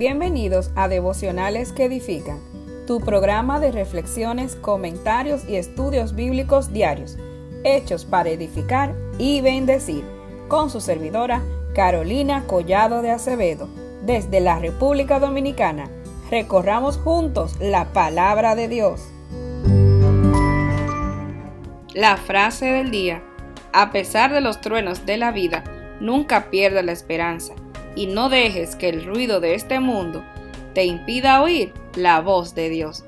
Bienvenidos a Devocionales que Edifican, tu programa de reflexiones, comentarios y estudios bíblicos diarios, hechos para edificar y bendecir, con su servidora Carolina Collado de Acevedo, desde la República Dominicana. Recorramos juntos la palabra de Dios. La frase del día. A pesar de los truenos de la vida, nunca pierdas la esperanza y no dejes que el ruido de este mundo te impida oír la voz de Dios.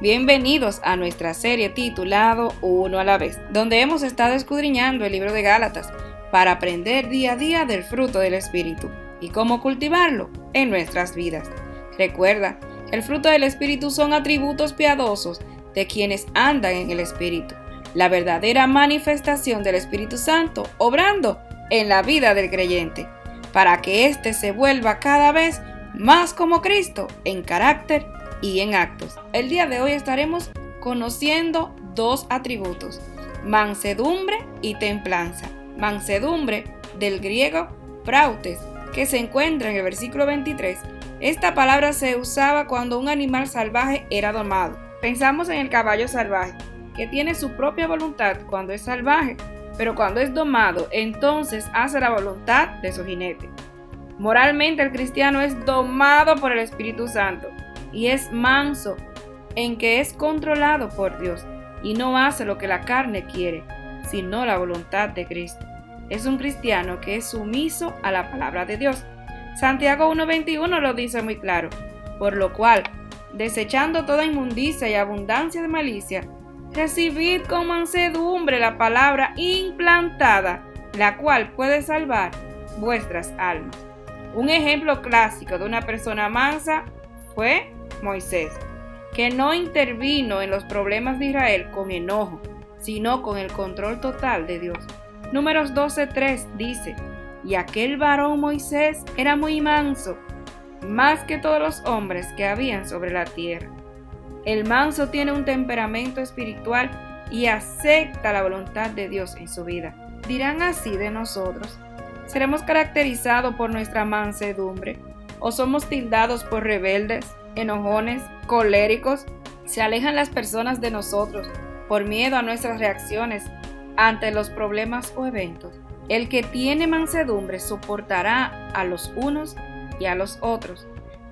Bienvenidos a nuestra serie titulado Uno a la vez, donde hemos estado escudriñando el libro de Gálatas para aprender día a día del fruto del Espíritu y cómo cultivarlo en nuestras vidas. Recuerda, el fruto del Espíritu son atributos piadosos de quienes andan en el Espíritu, la verdadera manifestación del Espíritu Santo obrando en la vida del creyente para que éste se vuelva cada vez más como Cristo en carácter y en actos. El día de hoy estaremos conociendo dos atributos, mansedumbre y templanza. Mansedumbre del griego prautes, que se encuentra en el versículo 23. Esta palabra se usaba cuando un animal salvaje era domado. Pensamos en el caballo salvaje, que tiene su propia voluntad cuando es salvaje pero cuando es domado, entonces hace la voluntad de su jinete. Moralmente el cristiano es domado por el Espíritu Santo y es manso en que es controlado por Dios y no hace lo que la carne quiere, sino la voluntad de Cristo. Es un cristiano que es sumiso a la palabra de Dios. Santiago 1.21 lo dice muy claro, por lo cual, desechando toda inmundicia y abundancia de malicia, recibid con mansedumbre la palabra implantada, la cual puede salvar vuestras almas. Un ejemplo clásico de una persona mansa fue Moisés, que no intervino en los problemas de Israel con enojo, sino con el control total de Dios. Números 12.3 dice, y aquel varón Moisés era muy manso, más que todos los hombres que habían sobre la tierra. El manso tiene un temperamento espiritual y acepta la voluntad de Dios en su vida. Dirán así de nosotros. ¿Seremos caracterizados por nuestra mansedumbre? ¿O somos tildados por rebeldes, enojones, coléricos? Se alejan las personas de nosotros por miedo a nuestras reacciones ante los problemas o eventos. El que tiene mansedumbre soportará a los unos y a los otros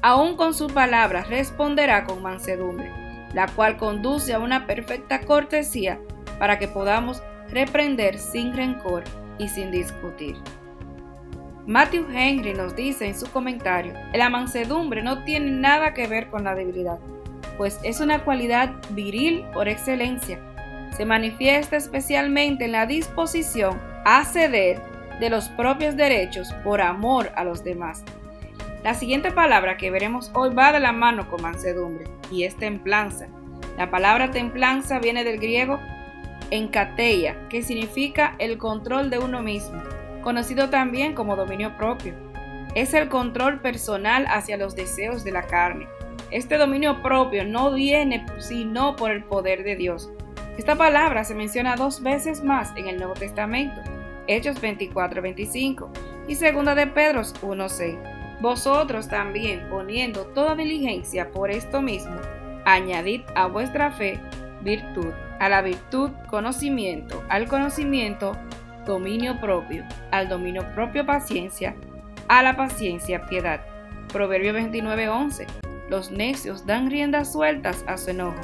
aún con sus palabras responderá con mansedumbre, la cual conduce a una perfecta cortesía para que podamos reprender sin rencor y sin discutir. Matthew Henry nos dice en su comentario, la mansedumbre no tiene nada que ver con la debilidad, pues es una cualidad viril por excelencia. Se manifiesta especialmente en la disposición a ceder de los propios derechos por amor a los demás la siguiente palabra que veremos hoy va de la mano con mansedumbre y es templanza. La palabra templanza viene del griego encateia, que significa el control de uno mismo, conocido también como dominio propio. Es el control personal hacia los deseos de la carne. Este dominio propio no viene sino por el poder de Dios. Esta palabra se menciona dos veces más en el Nuevo Testamento, Hechos 24-25 y 2 de Pedro 1.6. Vosotros también, poniendo toda diligencia por esto mismo, añadid a vuestra fe virtud, a la virtud conocimiento, al conocimiento dominio propio, al dominio propio paciencia, a la paciencia piedad. Proverbio 29:11. Los necios dan riendas sueltas a su enojo,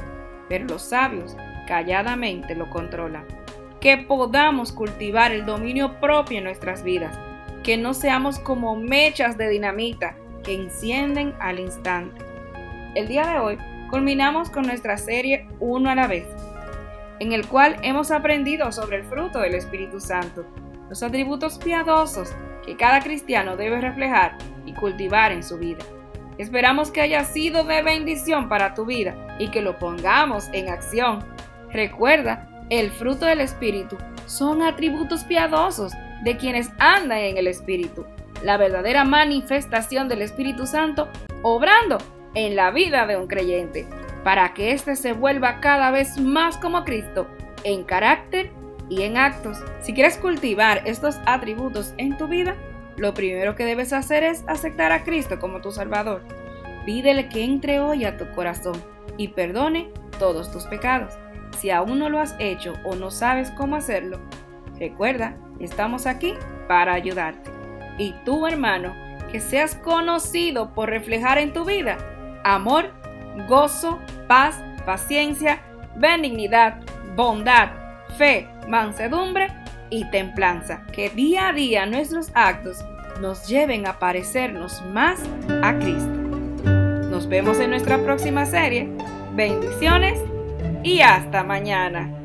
pero los sabios calladamente lo controlan. Que podamos cultivar el dominio propio en nuestras vidas que no seamos como mechas de dinamita que encienden al instante. El día de hoy culminamos con nuestra serie Uno a la vez, en el cual hemos aprendido sobre el fruto del Espíritu Santo, los atributos piadosos que cada cristiano debe reflejar y cultivar en su vida. Esperamos que haya sido de bendición para tu vida y que lo pongamos en acción. Recuerda, el fruto del Espíritu son atributos piadosos de quienes andan en el Espíritu, la verdadera manifestación del Espíritu Santo obrando en la vida de un creyente, para que éste se vuelva cada vez más como Cristo en carácter y en actos. Si quieres cultivar estos atributos en tu vida, lo primero que debes hacer es aceptar a Cristo como tu Salvador. Pídele que entre hoy a tu corazón y perdone todos tus pecados. Si aún no lo has hecho o no sabes cómo hacerlo, recuerda, estamos aquí para ayudarte. Y tú, hermano, que seas conocido por reflejar en tu vida amor, gozo, paz, paciencia, benignidad, bondad, fe, mansedumbre y templanza. Que día a día nuestros actos nos lleven a parecernos más a Cristo. Nos vemos en nuestra próxima serie. Bendiciones y hasta mañana.